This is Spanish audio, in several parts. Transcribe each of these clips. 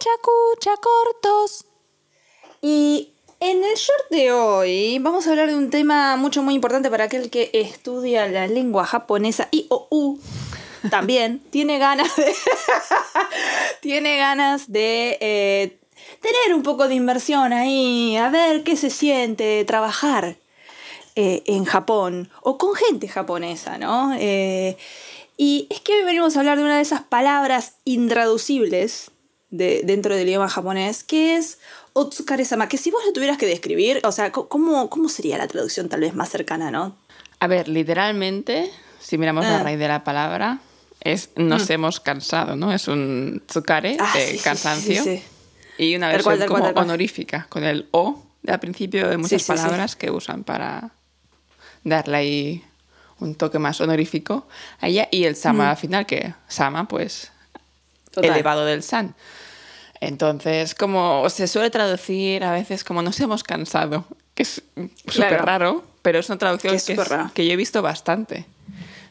Cucha, cucha, cortos. Y en el short de hoy vamos a hablar de un tema mucho muy importante para aquel que estudia la lengua japonesa y o u también tiene ganas de tiene ganas de eh, tener un poco de inversión ahí, a ver qué se siente trabajar eh, en Japón o con gente japonesa, ¿no? Eh, y es que hoy venimos a hablar de una de esas palabras intraducibles de, dentro del idioma japonés, que es Otsukare-sama, que si vos lo tuvieras que describir, o sea, ¿cómo, ¿cómo sería la traducción tal vez más cercana, no? A ver, literalmente, si miramos la Ah. raíz de la palabra, es nos Mm. hemos cansado, ¿no? Es un tsukare Ah, de sí, cansancio. sí, sí. Y una versión cual, como cual. honorífica, con el o al principio de muchas palabras que usan para darle ahí un toque más honorífico a ella. Y el sama al final, que sama, pues, Mm. Total. elevado del san. Entonces, como se suele traducir a veces como nos hemos cansado, que es súper Claro. raro, pero es una traducción Que que, es que yo he visto bastante.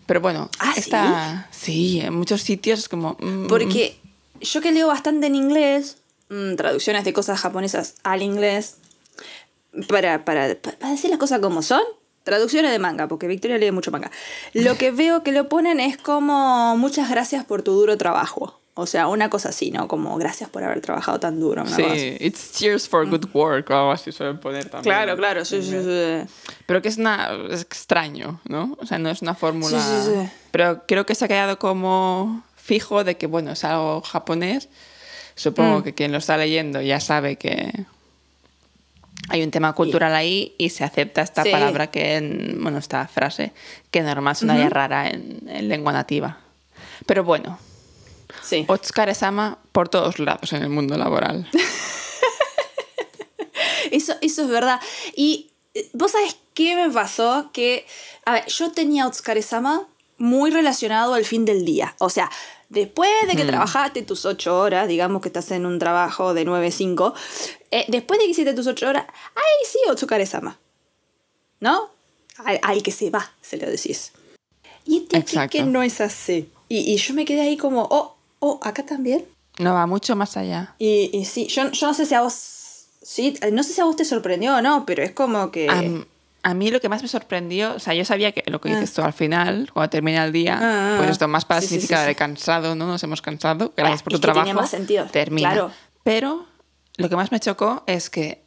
Pero bueno, ¿Ah, sí? esta, sí, en muchos sitios es como... mm, Porque yo que leo bastante en inglés, mm, traducciones de cosas japonesas al inglés, para, para, para decir las cosas como son, traducciones de manga, porque Victoria lee mucho manga. Lo que veo que lo ponen es como muchas gracias por tu duro trabajo. O sea, una cosa así, ¿no? Como gracias por haber trabajado tan duro. una Sí, cosa así. it's cheers for good work o algo así suelen poner también. Claro, claro, sí, sí, sí. Pero que es, una, es extraño, ¿no? O sea, no es una fórmula... Sí, sí, sí. Pero creo que se ha quedado como fijo de que, bueno, es algo japonés. Supongo Mm. que quien lo está leyendo ya sabe que hay un tema cultural ahí y se acepta esta Sí. palabra que, en, bueno, esta frase que normal sonaría rara en, en lengua nativa. Pero bueno, Sí. Otsukare-sama por todos lados en el mundo laboral. Eso, eso es verdad. Y eh, vos sabés qué me pasó? Que, a ver, yo tenía Otsukare-sama muy relacionado al fin del día. O sea, después de que trabajaste tus ocho horas, digamos que estás en un trabajo de 9 a 5, eh, después de que hiciste tus ocho horas, ahí sí Otsukare-sama. ¿No? Al, al que se va, se lo decís. Y este que no es así. Y, y yo me quedé ahí como, oh, oh, acá también. No va mucho más allá. Y, y sí, yo, yo no sé si a vos. Sí, no sé si a vos te sorprendió o no, pero es como que. A, mí lo que más me sorprendió, o sea, yo sabía que lo que dices tú al final, cuando termina el día, Ah, ah, pues ah. esto más para Sí, significar sí, de cansado, ¿no? Nos hemos cansado, gracias por tu que tenía trabajo. más sentido, Termina. claro. Pero lo que más me chocó es que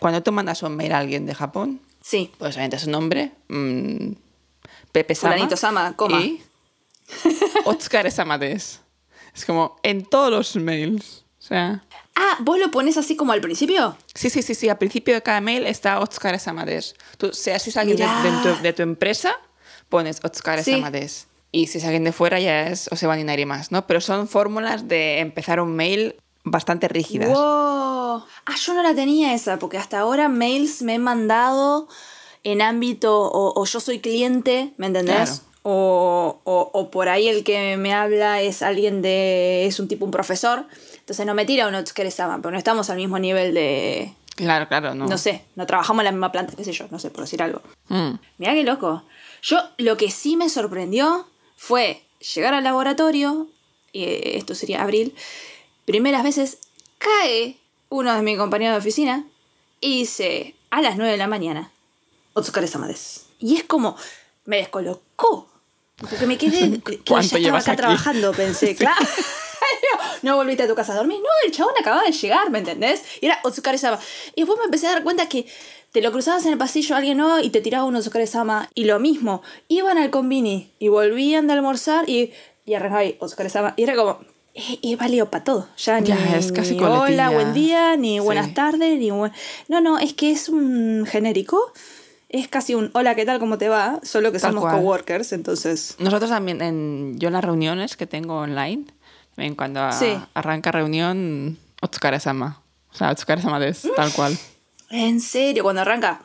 cuando tú mandas un mail a alguien de Japón, Sí. pues obviamente su nombre, mm, Pepe Sama. Sama, coma. Y Otsukare Sama des. Es como en todos los mails. O sea, Ah, ¿vos lo pones así como al principio? Sí, sí, sí, sí. Al principio de cada mail está Otsukare Samades. Tú, sea si es alguien de, de tu, de tu empresa, pones Otsukare Sí. Y si es alguien de fuera, ya es Oseban Inari más, ¿no? Pero son fórmulas de empezar un mail bastante rígidas. ¡Wow! Ah, yo no la tenía esa, porque hasta ahora mails me he mandado en ámbito o, o yo soy cliente, ¿me entendés? Claro. O, o- o por ahí el que me habla es alguien de. es un tipo, un profesor. Entonces no me tira un Otsukare-sama, pero no estamos al mismo nivel de. Claro, claro, no. No sé, no trabajamos en la misma planta, qué sé yo, no sé, por decir algo. Mm. Mirá qué loco. Yo lo que sí me sorprendió fue llegar al laboratorio, y eh, esto sería abril, primeras veces cae uno de mis compañeros de oficina y dice a las 9 de la mañana, Otsukare Samades. Y es como, me descolocó. Porque me quedé, que ya ¿Cuánto estaba acá aquí? trabajando, pensé, claro. No volviste a tu casa a dormir. No, el chabón acababa de llegar, ¿me entendés? Y era Otsukare Sama. Y después me empecé a dar cuenta que te lo cruzabas en el pasillo a alguien nuevo y te tiraba un Otsukare Sama. Y lo mismo, iban al convini y volvían de almorzar y, y arrancaba ahí Otsukare Sama. Y era como, es, es válido para todo. Ya, Ya, ni, es casi ni hola, buen día, ni buenas Sí. tardes, ni buen... No, no, es que es un genérico. Es casi un hola, ¿qué tal? ¿Cómo te va? Solo que Tal somos cual. coworkers, entonces... Nosotros también, en, yo en las reuniones que tengo online, también cuando a- Sí. arranca reunión, Otsukare Sama. O sea, Otsukare Sama des, tal cual. En serio, cuando arranca.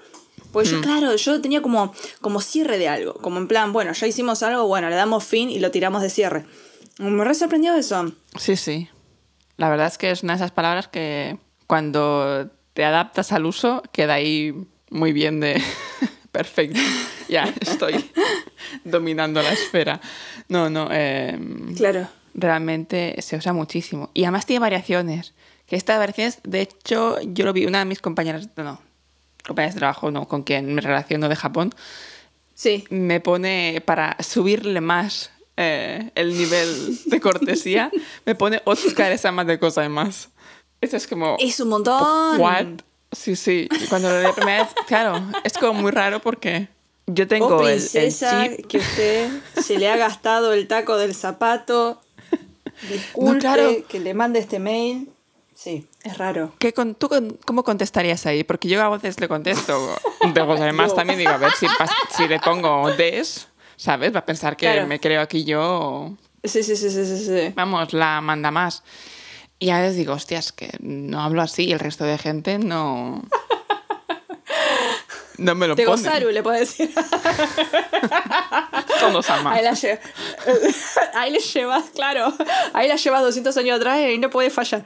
Pues Mm. yo, claro, yo tenía como, como cierre de algo. Como en plan, bueno, ya hicimos algo, bueno, le damos fin y lo tiramos de cierre. Me re sorprendió eso. Sí, sí. La verdad es que es una de esas palabras que cuando te adaptas al uso queda ahí muy bien de perfecto. Ya estoy dominando la esfera. No, no. eh, Claro. realmente se usa muchísimo. Y además tiene variaciones. Que estas variaciones, de hecho, yo lo vi, una de mis compañeras, no, compañeras de trabajo, no, con quien me relaciono de Japón, Sí. me pone para subirle más eh, el nivel de cortesía, me pone Otsuka esa más de cosas más. Eso es como... Es un montón. ¿What? Sí, sí. Cuando lo leí la primera vez, claro, es como muy raro porque yo tengo Oh, el- el, princesa, chip. que usted se le ha gastado el taco del zapato. Disculpe No, claro. que le mande este mail. Sí, es raro. ¿Qué con- ¿Tú con- cómo contestarías ahí? Porque yo a veces le contesto. Pero además también digo, a ver si, si le pongo des, ¿sabes? Va a pensar que Claro. me creo aquí yo, sí, sí, sí, sí. sí. vamos, la manda más. Y a veces digo, hostias, que no hablo así y el resto de gente no... No me lo Te pone. Gozaru le puedo decir. Todos aman. Ahí la lle- Ahí le llevas, claro. Ahí la llevas 200 años atrás y no puede fallar.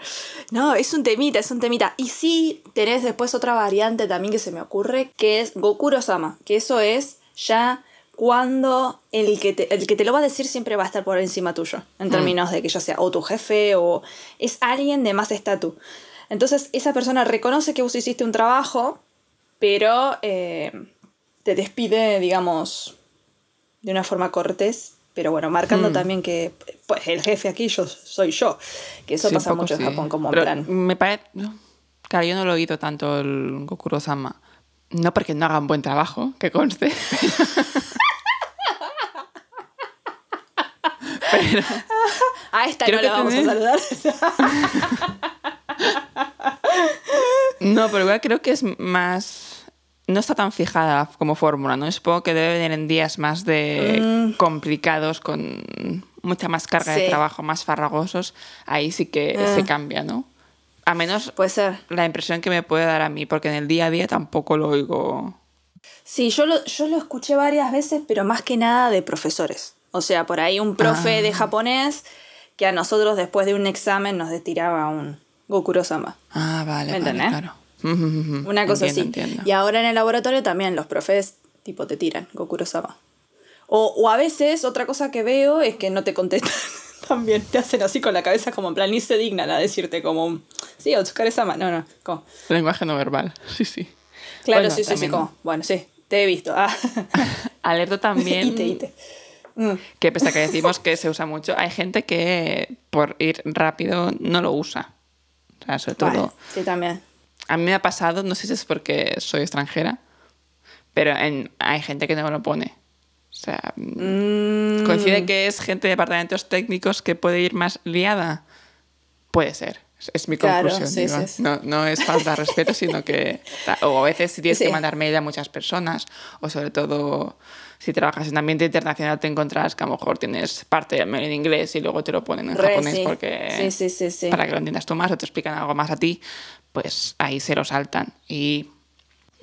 No, es un temita, es un temita. Y sí, tenés después otra variante también que se me ocurre, que es Gokuro-sama. Que eso es ya cuando el que, te, el que te lo va a decir siempre va a estar por encima tuyo. En términos de que ya sea o tu jefe o es alguien de más estatus. Entonces esa persona reconoce que vos hiciste un trabajo, pero eh, te despide, digamos, de una forma cortés, pero bueno, marcando Mm. también que pues el jefe aquí yo soy yo, que eso Sí, pasa mucho en sí. Japón como en Pero plan. Me parece. Claro, yo no lo he oído tanto el Gokuro-sama. No porque no haga un buen trabajo, que conste. Pero, A esta creo no la vamos a saludar. no, pero igual creo que es más. No está tan fijada como fórmula, ¿no? Supongo que debe venir en días más de complicados, con mucha más carga de Mm. Trabajo, más farragosos. Ahí sí que Ah. se cambia, ¿no? A menos Puede ser. la impresión que me puede dar a mí, porque en el día a día tampoco lo oigo. Sí, yo lo, yo lo escuché varias veces, pero más que nada de profesores. O sea, por ahí un profe Ah. de japonés que a nosotros después de un examen nos tiraba un Gokuro-sama. Ah, vale, ¿Me vale, claro. Una cosa así. Entiendo. Y ahora en el laboratorio también los profes tipo te tiran Gokuro-sama. O, o a veces otra cosa que veo es que no te contestan también. Te hacen así con la cabeza como en plan ni se dignan a decirte como sí, Otsukare-sama. No, no. como, Lenguaje no verbal, sí, sí. claro, Bueno, sí, sí, sí. Como, bueno, sí, te he visto. Ah. Alerto también ite, ite. Mm. que pese a que decimos que se usa mucho, hay gente que por ir rápido no lo usa. O sea, sobre todo... Vale, sí, también. A mí me ha pasado, no sé si es porque soy extranjera, pero en, hay gente que no lo pone. O sea, Mm, coincide que es gente de departamentos técnicos que puede ir más liada. Puede ser. Es, mi Claro, conclusión. sí, digo. sí, sí. No, no es falta de respeto, sino que. O a veces si tienes que mandar mail a muchas personas, o sobre todo si trabajas en ambiente internacional, te encontrás que a lo mejor tienes parte del mail en inglés y luego te lo ponen en Re, japonés porque. Sí, sí, sí, sí. Para que lo entiendas tú más o te explican algo más a ti, pues ahí se lo saltan. Y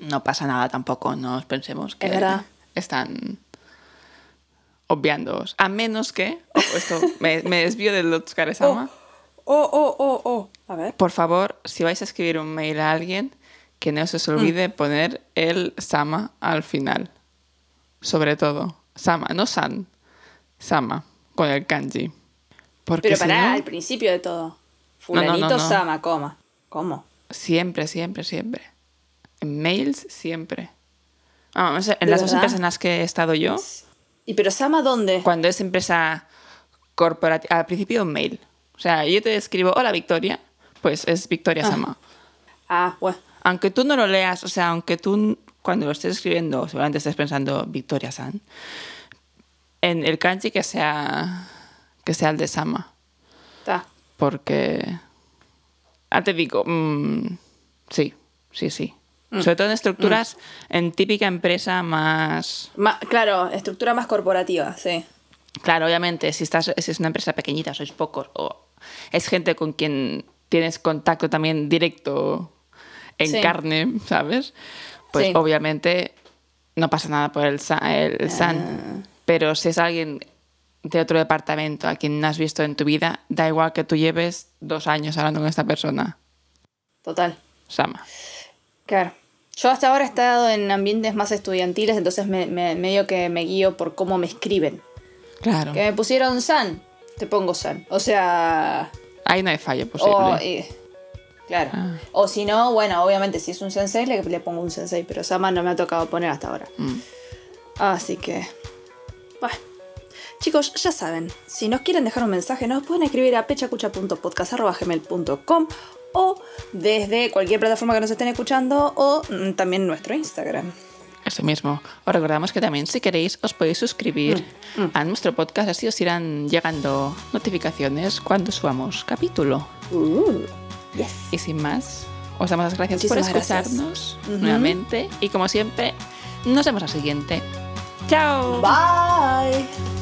no pasa nada tampoco, no os pensemos que Es están obviándoos. A menos que, ojo, esto me, me desvío del Otsukaresama. Oh, oh, oh, oh. A ver. Por favor, si vais a escribir un mail a alguien, que no se os Mm. olvide poner el sama al final. Sobre todo, sama, no san, sama, con el kanji. Porque Pero si pará, no- al principio de todo. No, no, no, Fulanito. Sama, coma. ¿Cómo? Siempre, siempre, siempre. En mails, siempre. Vamos, en ¿De las dos empresas en las que he estado yo, ¿Y pero Sama dónde? cuando es empresa corporativa, al principio un mail. O sea, yo te escribo, hola Victoria, pues es Victoria Sama. Ah, bueno. Aunque tú no lo leas, o sea, aunque tú cuando lo estés escribiendo, seguramente estés pensando Victoria San, en el kanji que sea, que sea el de Sama. Está. Porque. Ah, te digo, mm, sí, sí, sí. Mm. Sobre todo en estructuras, en típica empresa más. Ma- claro, estructura más corporativa, sí. Claro, obviamente, si, estás, si es una empresa pequeñita, sois pocos, o es gente con quien tienes contacto también directo en Sí. carne, ¿sabes? Pues Sí. obviamente no pasa nada por el, el SAN. Pero si es alguien de otro departamento a quien no has visto en tu vida, da igual que tú lleves dos años hablando con esta persona. Total. Sama. Claro. Yo hasta ahora he estado en ambientes más estudiantiles, entonces me, me- medio que me guío por cómo me escriben. Claro. Que me pusieron San, te pongo San. O sea. Ahí no hay fallo posible. o, eh, Claro. Ah. O si no, bueno, obviamente si es un sensei le, le pongo un sensei, pero Sama no me ha tocado poner hasta ahora. Mm. Así que... Bueno. Chicos, ya saben, si nos quieren dejar un mensaje, nos pueden escribir a pechacucha.podcast.gmail.com o desde cualquier plataforma que nos estén escuchando o mm, también nuestro Instagram. Eso mismo. Os recordamos que también si queréis os podéis suscribir Mm, mm. a nuestro podcast, así os irán llegando notificaciones cuando subamos capítulo. Uh, yes. Y sin más, os damos las gracias Muchísimas por gracias. escucharnos nuevamente y como siempre, nos vemos la siguiente. ¡Chao! Bye.